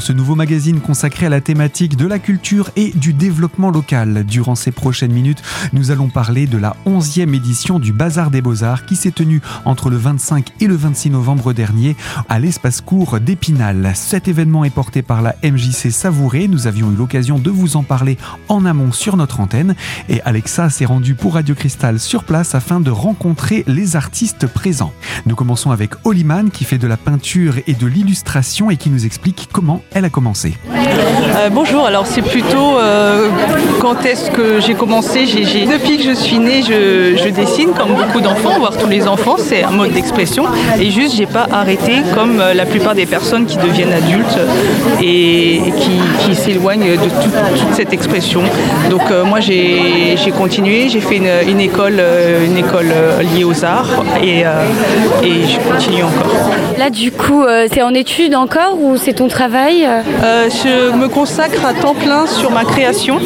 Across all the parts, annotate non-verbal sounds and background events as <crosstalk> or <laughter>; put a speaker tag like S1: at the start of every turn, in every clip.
S1: ce nouveau magazine consacré à la thématique de la culture et du développement local. Durant ces prochaines minutes, nous allons parler de la 11e édition du Bazar des Beaux-Arts qui s'est tenue entre le 25 et le 26 novembre dernier à l'espace court d'Épinal. Cet événement est porté par la MJC Savouré. Nous avions eu l'occasion de vous en parler en amont sur notre antenne et Alexa s'est rendue pour Radio Cristal sur place afin de rencontrer les artistes présents. Nous commençons avec Oliman qui fait de la peinture et de l'illustration et qui nous explique comment elle a commencé.
S2: Euh, bonjour, alors c'est plutôt euh, quand est-ce que j'ai commencé? Depuis que je suis née, je, dessine comme beaucoup d'enfants, voire tous les enfants, c'est un mode d'expression. Et juste, j'ai pas arrêté comme euh, la plupart des personnes qui deviennent adultes et, qui, s'éloignent de toute cette expression. Donc moi j'ai, continué, j'ai fait une, école, une école liée aux arts et, et je continue encore.
S3: Là du coup, c'est en études encore ou c'est ton travail?
S2: Je me consacre à temps plein sur ma création.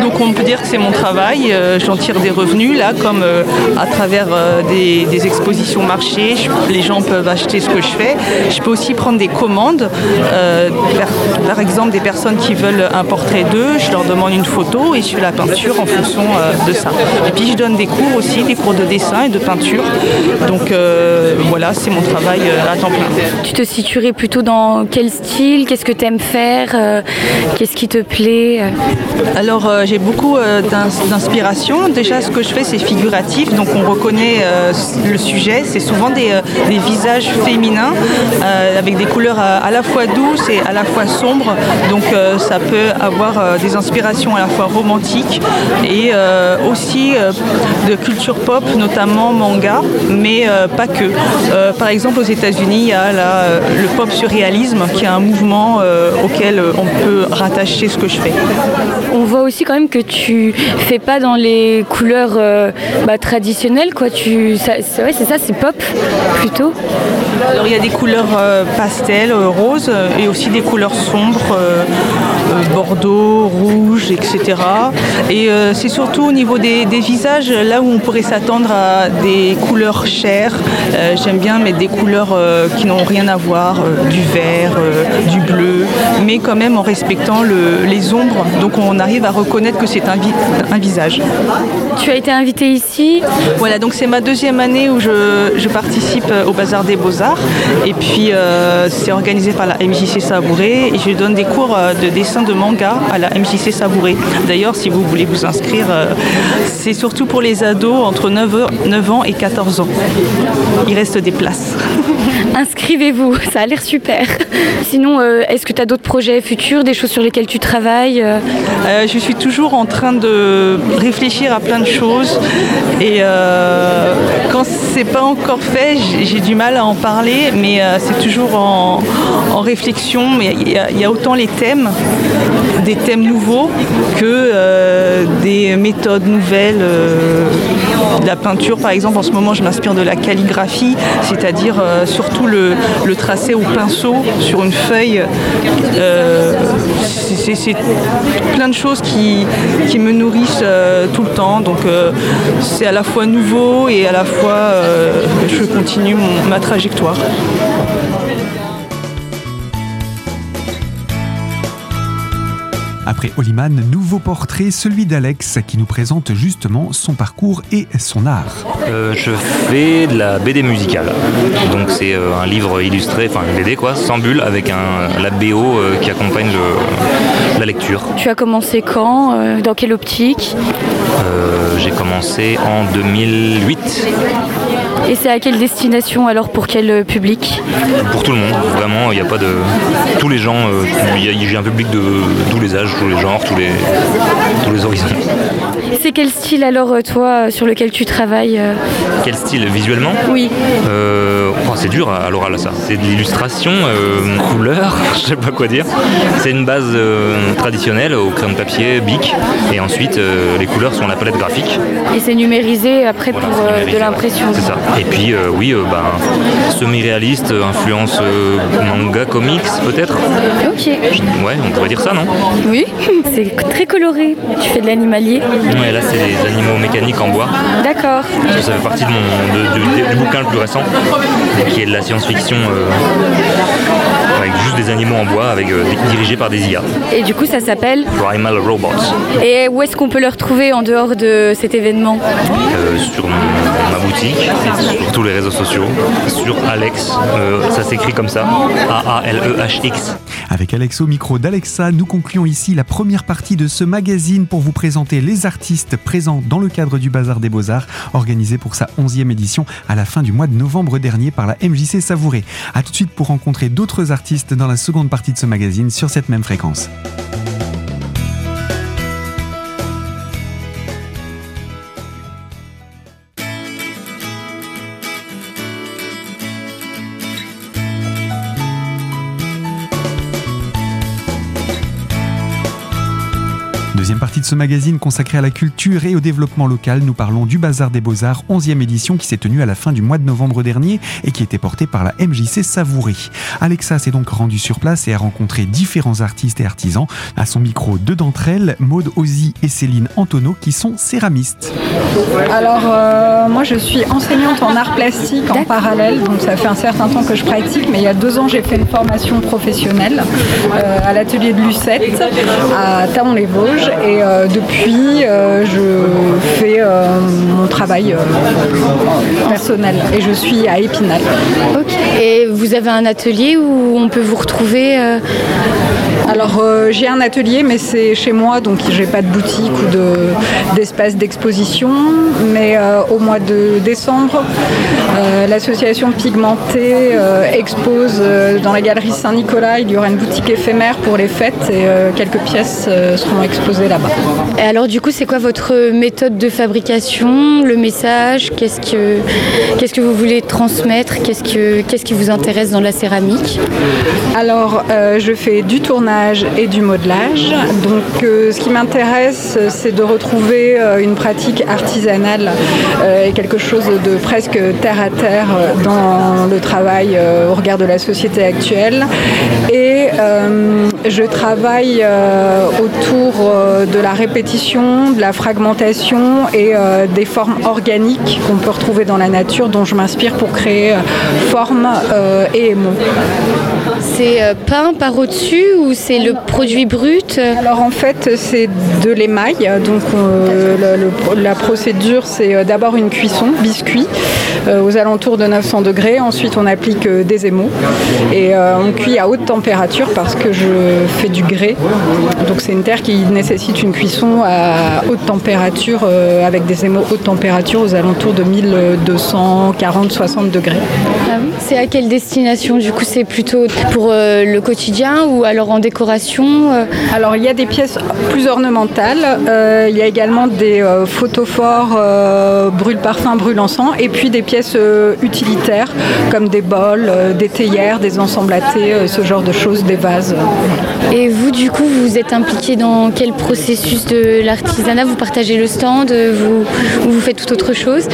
S2: Donc on peut dire que c'est mon travail. Euh, j'en tire des revenus là, comme euh, à travers euh, des, expositions marchés. les gens peuvent acheter ce que je fais. Je peux aussi prendre des commandes. par, exemple, des personnes qui veulent un portrait d'eux, je leur demande une photo et je fais la peinture en fonction de ça. Et puis je donne des cours aussi, des cours de dessin et de peinture. Donc voilà, c'est mon travail à temps plein.
S3: Tu te situerais plutôt dans quel style? Qu'est-ce que tu aimes faire Qu'est-ce qui te plaît
S2: Alors euh, j'ai beaucoup euh, d'inspiration. Déjà ce que je fais c'est figuratif, donc on reconnaît euh, le sujet. C'est souvent des, visages féminins avec des couleurs à, la fois douces et à la fois sombres. Donc ça peut avoir des inspirations à la fois romantiques et aussi de culture pop, notamment manga, mais pas que. par exemple aux États-Unis, il y a le pop surréalisme qui est un mouvement auquel on peut rattacher ce que je fais.
S3: On voit aussi quand même que tu fais pas dans les couleurs euh, bah, traditionnelles, quoi. Tu, c'est ça, c'est pop plutôt.
S2: Alors il y a des couleurs euh, pastel, euh, rose, et aussi des couleurs sombres, bordeaux, rouge, etc. Et c'est surtout au niveau des, visages, là où on pourrait s'attendre à des couleurs chères. J'aime bien mettre des couleurs qui n'ont rien à voir, du vert, du bleu, mais quand même en respectant les ombres. Donc on arrive à reconnaître que c'est un, visage.
S3: Tu as été invité ici
S2: Voilà, donc c'est ma deuxième année où je, participe au Bazar des Beaux-Arts. Et puis euh, c'est organisé par la MJC Savouré et je donne des cours euh, de dessin de manga à la MJC Savouré. D'ailleurs, si vous voulez vous inscrire, euh, c'est surtout pour les ados entre 9 ans et 14 ans. Il reste des places. <laughs>
S3: Inscrivez-vous, ça a l'air super. Sinon, est-ce que tu as d'autres projets futurs, des choses sur lesquelles tu travailles
S2: euh, je suis toujours en train de réfléchir à plein de choses et euh, quand c'est pas encore fait, j'ai du mal à en parler, mais euh, c'est toujours en, réflexion. Il y, a autant les thèmes, des thèmes nouveaux, que des méthodes nouvelles. de la peinture, par exemple, en ce moment, je m'inspire de la calligraphie, c'est-à-dire surtout le, tracé au pinceau sur une feuille. C'est plein de choses qui, me nourrissent euh, tout le temps. Donc euh, c'est à la fois nouveau et à la fois euh, je continue ma trajectoire.
S1: Après Oliman, nouveau portrait, celui d'Alex, qui nous présente justement son parcours et son art.
S4: Euh, je fais de la BD musicale. Donc c'est euh, un livre illustré, enfin une BD quoi, sans bulle, avec un, la BO euh, qui accompagne la lecture.
S3: Tu as commencé quand Dans quelle optique?
S4: J'ai commencé en 2008.
S3: Et c'est à quelle destination alors Pour quel public
S4: Pour tout le monde, vraiment, il n'y a pas de. Tous les gens, j'ai un public de tous les âges, tous les genres, tous les, tous les horizons.
S3: C'est quel style alors euh, toi sur lequel tu travailles euh
S4: Quel style visuellement?
S3: Oui.
S4: Euh, oh, c'est dur à l'oral ça. C'est de l'illustration, couleur, <laughs> je sais pas quoi dire. C'est une base traditionnelle au crayon de papier, bic, et ensuite les couleurs sont la palette graphique.
S3: Et c'est numérisé après pour de l'impression.
S4: C'est ça. Et puis oui, ben, semi-réaliste, influence manga, comics peut-être.
S3: Ok.
S4: Ouais, on pourrait dire ça, non?
S3: Oui, <laughs> c'est très coloré. Tu fais de l'animalier
S4: Ouais, là c'est des animaux mécaniques en bois.
S3: D'accord.
S4: Ça fait partie de mon, du bouquin le plus récent, qui est de la science-fiction. Euh, avec juste des animaux en bois avec, dirigés par des IA.
S3: Et du coup, ça s'appelle
S4: Primal Robots.
S3: Et où est-ce qu'on peut le retrouver en dehors de cet événement
S4: Sur ma boutique, sur tous les réseaux sociaux, sur Alex, ça s'écrit comme ça, A-A-L-E-H-X.
S1: Avec Alex au micro d'Alexa, nous concluons ici la première partie de ce magazine pour vous présenter les artistes présents dans le cadre du Bazar des Beaux-Arts, organisé pour sa 11e édition à la fin du mois de novembre dernier par la MJC Savouré. A tout de suite pour rencontrer d'autres artistes dans la seconde partie de ce magazine sur cette même fréquence. Deuxième partie de ce magazine consacré à la culture et au développement local, nous parlons du Bazar des Beaux-Arts, 11e édition qui s'est tenue à la fin du mois de novembre dernier et qui était portée par la MJC Savouré. Alexa s'est donc rendue sur place et a rencontré différents artistes et artisans. À son micro, deux d'entre elles, Maude Ozzy et Céline Antonio, qui sont céramistes.
S5: Alors, euh, moi je suis enseignante en art plastique en parallèle, donc ça fait un certain temps que je pratique, mais il y a deux ans j'ai fait une formation professionnelle euh, à l'atelier de Lucette à Taon-les-Vosges et euh, depuis, euh, je fais euh, mon travail personnel et je suis à Épinal.
S3: Et vous avez un atelier où on peut vous retrouver
S5: alors j'ai un atelier mais c'est chez moi donc j'ai pas de boutique ou d'espace d'exposition. Mais au mois de décembre l'association Pigmentée expose dans la galerie Saint-Nicolas. Il y aura une boutique éphémère pour les fêtes et quelques pièces seront exposées là-bas.
S3: Et alors du coup, c'est quoi votre méthode de fabrication, le message? Qu'est-ce que, qu'est-ce que vous voulez transmettre? Qu'est-ce, que, qu'est-ce qui vous intéresse dans la céramique?
S5: Alors, euh, je fais du tournage et du modelage. Donc, euh, ce qui m'intéresse, c'est de retrouver euh, une pratique artisanale et quelque chose de presque terre à terre dans le travail au regard de la société actuelle. Et je travaille autour euh, de la répétition, de la fragmentation et euh, des formes organiques qu'on peut retrouver dans la nature dont je m'inspire pour créer euh, forme et émaux.
S3: C'est peint par au-dessus ou c'est le produit brut
S5: Alors en fait c'est de l'émail. Donc la procédure c'est d'abord une cuisson biscuit aux alentours de 900 degrés. Ensuite on applique des émaux et on cuit à haute température parce que je fais du grès. Donc c'est une terre qui nécessite une cuisson à haute température euh, avec des émaux haute température aux alentours de 1240-60 degrés.
S3: Ah c'est à quelle destination? Du coup, c'est plutôt pour euh, le quotidien ou alors en décoration
S5: euh? Alors, il y a des pièces plus ornementales. il y a également des photophores brûle-parfum, brûle-encens et puis des pièces utilitaires comme des bols, des théières, des ensembles à thé, ce genre de choses, des vases.
S3: Et vous, du coup, vous êtes impliqué dans quel processus de l'artisanat? Vous partagez le stand vous, vous faites tout autre chose?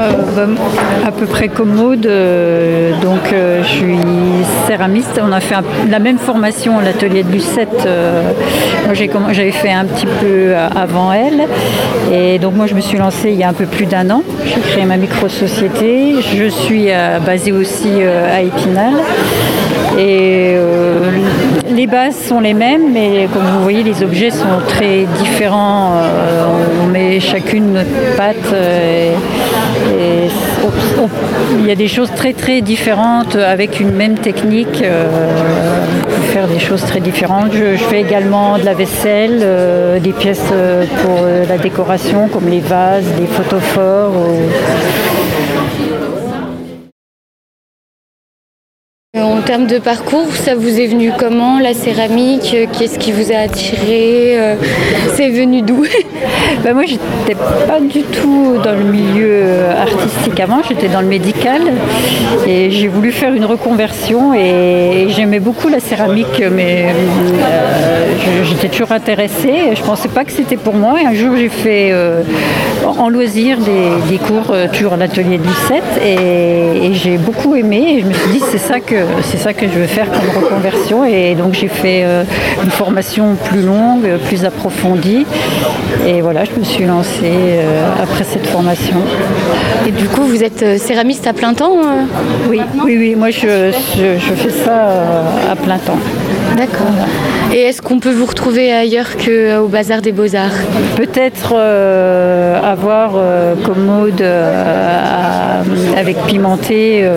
S6: Euh, bah, À peu près comme Maud. Euh, donc, euh, je suis céramiste. On a fait la même formation à l'atelier de Lucette. moi, j'avais fait un petit peu avant elle. Et donc, moi, je me suis lancée il y a un peu plus d'un an. J'ai créé ma micro-société. Je suis basée aussi à Épinal. Et les bases sont les mêmes, mais comme vous voyez, les objets sont très différents. Euh, on met chacune notre patte. Euh, et, il y a des choses très très différentes avec une même technique. Euh, on peut faire des choses très différentes. Je, fais également de la vaisselle, des pièces pour la décoration comme les vases, les photophores.
S3: En termes de parcours, ça vous est venu comment la céramique Qu'est-ce qui vous a attiré euh, C'est venu d'où <laughs>
S6: ben Moi, j'étais pas du tout dans le milieu artistique avant, j'étais dans le médical et j'ai voulu faire une reconversion et, j'aimais beaucoup la céramique, mais euh, j'étais toujours intéressée. Je pensais pas que c'était pour moi. Et un jour, j'ai fait euh, en loisir des, cours toujours à l'atelier du 7 et, j'ai beaucoup aimé et je me suis dit c'est ça que c'est ça que je veux faire comme reconversion et donc j'ai fait une formation plus longue, plus approfondie et voilà je me suis lancée après cette formation.
S3: Et du coup vous êtes céramiste à plein temps
S6: Oui, oui, oui, moi je, je fais ça à plein temps.
S3: D'accord. Et est-ce qu'on peut vous retrouver ailleurs qu'au Bazar des Beaux-Arts?
S6: Peut-être euh, avoir euh, commode euh, avec Pimenté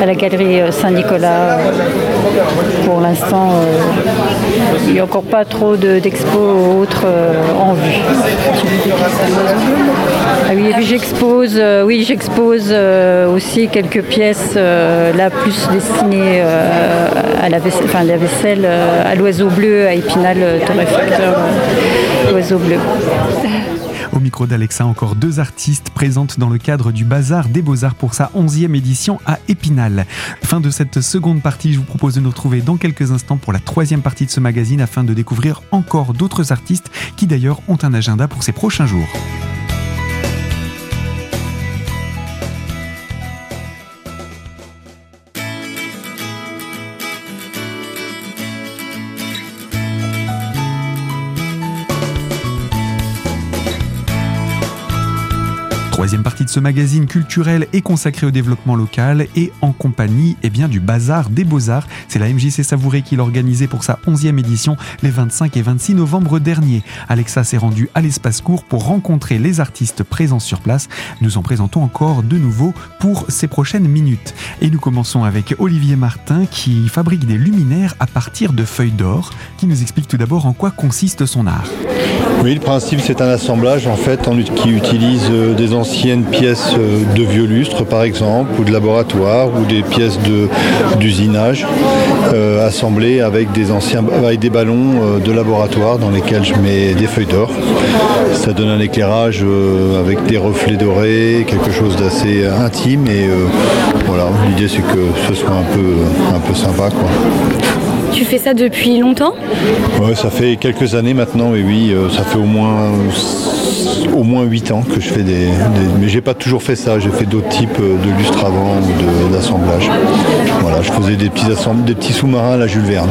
S6: à la galerie Saint-Nicolas. Pour l'instant, il n'y a encore pas trop d'expos autres en vue. Ah oui, j'expose, oui, j'expose aussi quelques pièces là plus destinées à la vaisselle, enfin, la vaisselle à l'oiseau bleu, à Épinal, torréfacteur oiseau bleu.
S1: Micro d'Alexa, encore deux artistes présentes dans le cadre du Bazar des Beaux-Arts pour sa 11e édition à Épinal. Fin de cette seconde partie, je vous propose de nous retrouver dans quelques instants pour la troisième partie de ce magazine afin de découvrir encore d'autres artistes qui d'ailleurs ont un agenda pour ces prochains jours. Troisième partie de ce magazine culturel est consacrée au développement local et en compagnie eh bien, du Bazar des Beaux-Arts. C'est la MJC Savouré qui l'organisait pour sa 11e édition les 25 et 26 novembre dernier. Alexa s'est rendue à l'espace court pour rencontrer les artistes présents sur place. Nous en présentons encore de nouveau pour ces prochaines minutes. Et nous commençons avec Olivier Martin qui fabrique des luminaires à partir de feuilles d'or, qui nous explique tout d'abord en quoi consiste son art.
S7: Oui, le principe c'est un assemblage en fait qui utilise euh, des pièces euh, de vieux lustres par exemple, ou de laboratoire, ou des pièces d'usinage euh, assemblées avec des anciens avec des ballons de laboratoire dans lesquels je mets des feuilles d'or. Ça donne un éclairage avec des reflets dorés, quelque chose d'assez intime et voilà, l'idée c'est que ce soit un peu un peu sympa quoi.
S3: Tu fais ça depuis longtemps?
S7: Ouais, ça fait quelques années maintenant, et oui, euh, ça fait au moins au moins 8 ans que je fais des. mais j'ai pas toujours fait ça, j'ai fait d'autres types euh, de lustres avant ou d'assemblage. Voilà, je faisais des petits, des petits sous-marins à la Jules Verne.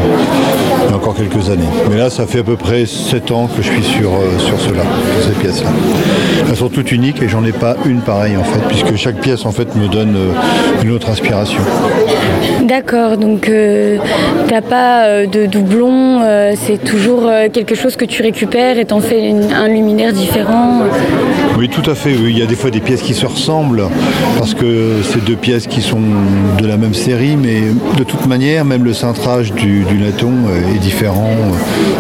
S7: Il y a encore quelques années. Mais là, ça fait à peu près 7 ans que je suis sur, euh, sur cela, sur ces pièces-là. Elles sont toutes uniques et j'en ai pas une pareille en fait, puisque chaque pièce en fait me donne une autre inspiration.
S3: D'accord, donc tu t'as pas euh, de doublons, euh, c'est toujours euh, quelque chose que tu récupères et t'en fais un luminaire différent.
S7: Oui, tout à fait. Il y a des fois des pièces qui se ressemblent parce que c'est deux pièces qui sont de la même série, mais de toute manière, même le cintrage du, du est différent.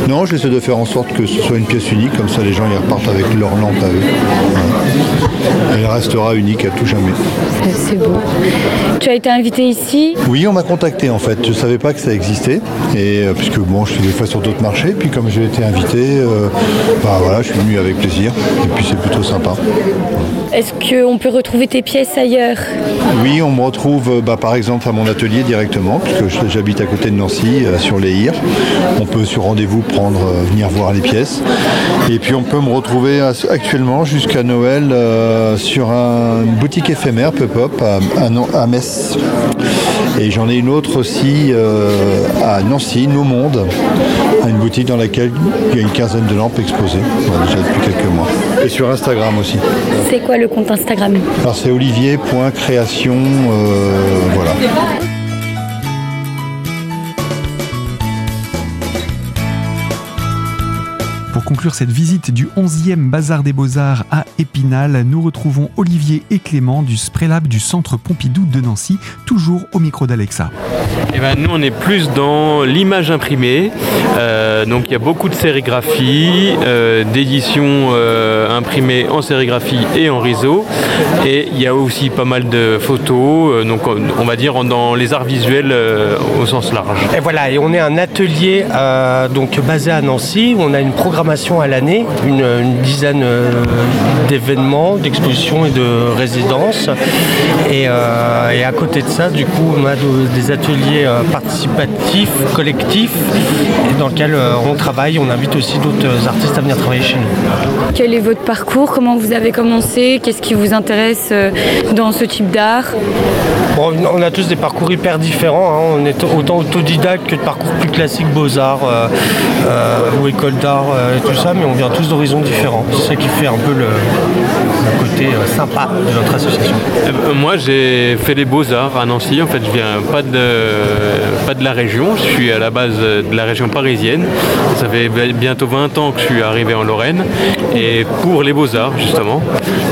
S7: Non, j'essaie de faire en sorte que ce soit une pièce unique, comme ça les gens y repartent avec leur lampe à eux. Elle restera unique à tout jamais.
S3: C'est beau. Tu as été invité ici
S7: Oui, on m'a contacté en fait. Je ne savais pas que ça existait. Et euh, puisque bon, je suis des fois sur d'autres marchés, puis comme j'ai été invité, euh, bah, voilà, je suis venu avec plaisir. Et puis c'est plutôt sympa.
S3: Est-ce qu'on peut retrouver tes pièces ailleurs
S7: Oui, on me retrouve euh, bah, par exemple à mon atelier directement, puisque j'habite à côté de Nancy, sur les Hires. On peut sur rendez-vous prendre, venir voir les pièces. Et puis on peut me retrouver actuellement jusqu'à Noël sur une boutique éphémère Pop-Up à, Metz. Et j'en ai une autre aussi à Nancy Nos Mondes, une boutique dans laquelle il y a une quinzaine de lampes exposées, déjà depuis quelques mois. Et sur Instagram aussi.
S3: C'est quoi le compte Instagram?
S7: Alors c'est olivier.création, euh, voilà.
S1: conclure cette visite du 11e Bazar des Beaux-Arts à Épinal, nous retrouvons Olivier et Clément du Sprélab du Centre Pompidou de Nancy, toujours au micro d'Alexa.
S8: Eh ben, nous, on est plus dans l'image imprimée. Euh, donc, il y a beaucoup de sérigraphie, euh, d'éditions euh, imprimées en sérigraphie et en réseau. Et il y a aussi pas mal de photos, donc on va dire dans les arts visuels au sens large.
S9: Et voilà, et on est un atelier donc basé à Nancy où on a une programmation programmation à l'année, une, dizaine d'événements, d'expositions et de résidences. Et, à côté de ça, du coup, on a des ateliers participatifs, collectifs, dans lesquels on travaille. On invite aussi d'autres artistes à venir travailler chez nous.
S3: Quel est votre parcours? Comment vous avez commencé? Qu'est-ce qui vous intéresse dans ce type d'art?
S9: On a tous des parcours hyper différents. Hein. On est autant autodidacte que de parcours plus classiques, beaux-arts euh, euh, ou école d'art euh, et tout ça, mais on vient tous d'horizons différents. C'est ça qui fait un peu le, côté sympa de notre association.
S8: moi, j'ai fait les beaux-arts à Nancy. En fait, je viens pas de, pas de la région. Je suis à la base de la région parisienne. Ça fait bientôt 20 ans que je suis arrivé en Lorraine et pour les beaux-arts, justement.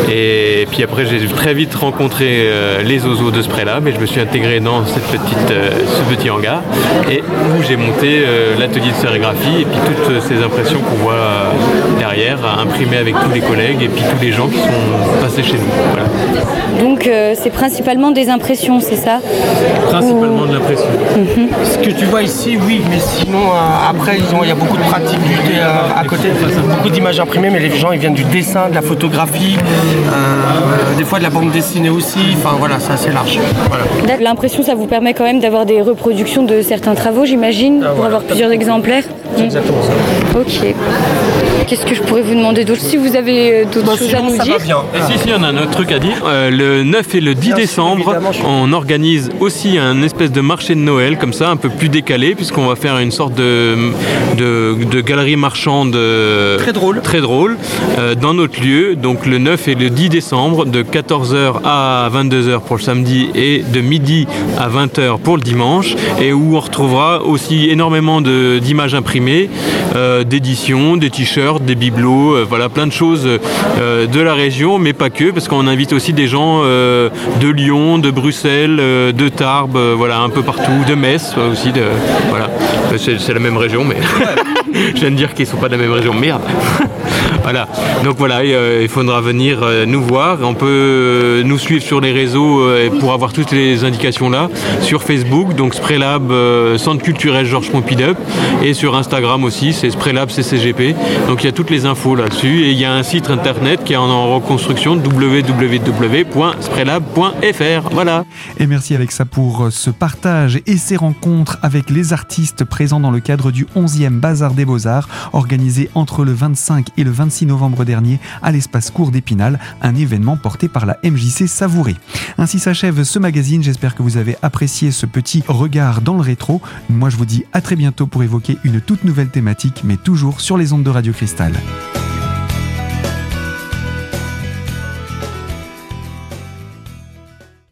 S8: Et puis après, j'ai très vite rencontré les ozos de ce pré-là mais je me suis intégré dans cette petite, euh, ce petit hangar et où j'ai monté euh, l'atelier de sérigraphie et puis toutes ces impressions qu'on voit euh, derrière, imprimées avec tous les collègues et puis tous les gens qui sont passés chez nous.
S3: Donc c'est principalement des impressions, c'est ça?
S8: Principalement de l'impression.
S9: Mhm. Ce que tu vois ici, oui, mais sinon après il y a beaucoup de pratiques à côté, beaucoup d'images imprimées, mais les gens ils viennent du dessin, de la photographie, des fois de la bande dessinée aussi, enfin voilà, c'est assez large.
S3: L'impression, ça vous permet quand même d'avoir des reproductions de certains travaux, j'imagine, ah, pour avoir plusieurs exemplaires
S9: exactement ça.
S3: Ok. Qu'est-ce que je pourrais vous demander d'autre Si vous avez euh, d'autres bah, choses à nous dire.
S8: bien. Et si, si, on a un autre truc à dire. Euh, le 9 et le 10 décembre, on organise aussi un espèce de marché de Noël, comme ça, un peu plus décalé, puisqu'on va faire une sorte de, de, galerie marchande. Euh,
S9: très drôle.
S8: Très drôle, dans notre lieu. Donc le 9 et le 10 décembre, de 14h à 22h pour le samedi et de midi à 20h pour le dimanche. Et où on retrouvera aussi énormément d'images imprimées, d'éditions, des t-shirts des bibelots, euh, voilà, plein de choses euh, de la région, mais pas que, parce qu'on invite aussi des gens euh, de Lyon, de Bruxelles, de Tarbes, voilà, un peu partout, de Metz aussi, de, voilà. C'est la même région, mais <laughs> je viens de dire qu'ils ne sont pas de la même région, merde. <laughs> voilà. Donc voilà, il faudra venir nous voir. On peut nous suivre sur les réseaux pour avoir toutes les indications là. Sur Facebook, donc Sprelab, Centre culturel Georges Pompidou, et sur Instagram aussi, c'est Sprelab CCGP. Donc il y a toutes les infos là-dessus et il y a un site internet qui est en reconstruction www.sprelab.fr. Voilà.
S1: Et merci Alexa pour ce partage et ces rencontres avec les artistes présents dans le cadre du 11e Bazar des Beaux-Arts organisé entre le 25 et le 26 novembre dernier à l'espace court d'Épinal, un événement porté par la MJC Savouré. Ainsi s'achève ce magazine, j'espère que vous avez apprécié ce petit regard dans le rétro. Moi je vous dis à très bientôt pour évoquer une toute nouvelle thématique mais toujours sur les ondes de Radio Cristal.